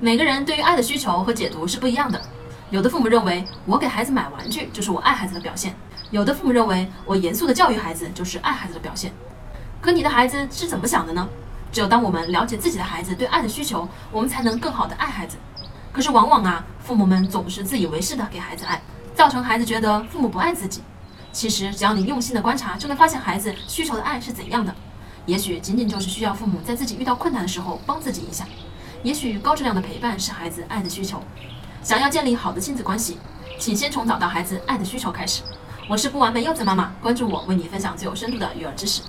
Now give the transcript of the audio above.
每个人对于爱的需求和解读是不一样的。有的父母认为我给孩子买玩具就是我爱孩子的表现，有的父母认为我严肃的教育孩子就是爱孩子的表现。可你的孩子是怎么想的呢？只有当我们了解自己的孩子对爱的需求，我们才能更好的爱孩子。可是往往啊，父母们总是自以为是的给孩子爱，造成孩子觉得父母不爱自己。其实只要你用心的观察，就能发现孩子需求的爱是怎样的。也许仅仅就是需要父母在自己遇到困难的时候帮自己一下。也许高质量的陪伴是孩子爱的需求。想要建立好的亲子关系，请先从找到孩子爱的需求开始。我是不完美柚子妈妈，关注我，为你分享最有深度的育儿知识。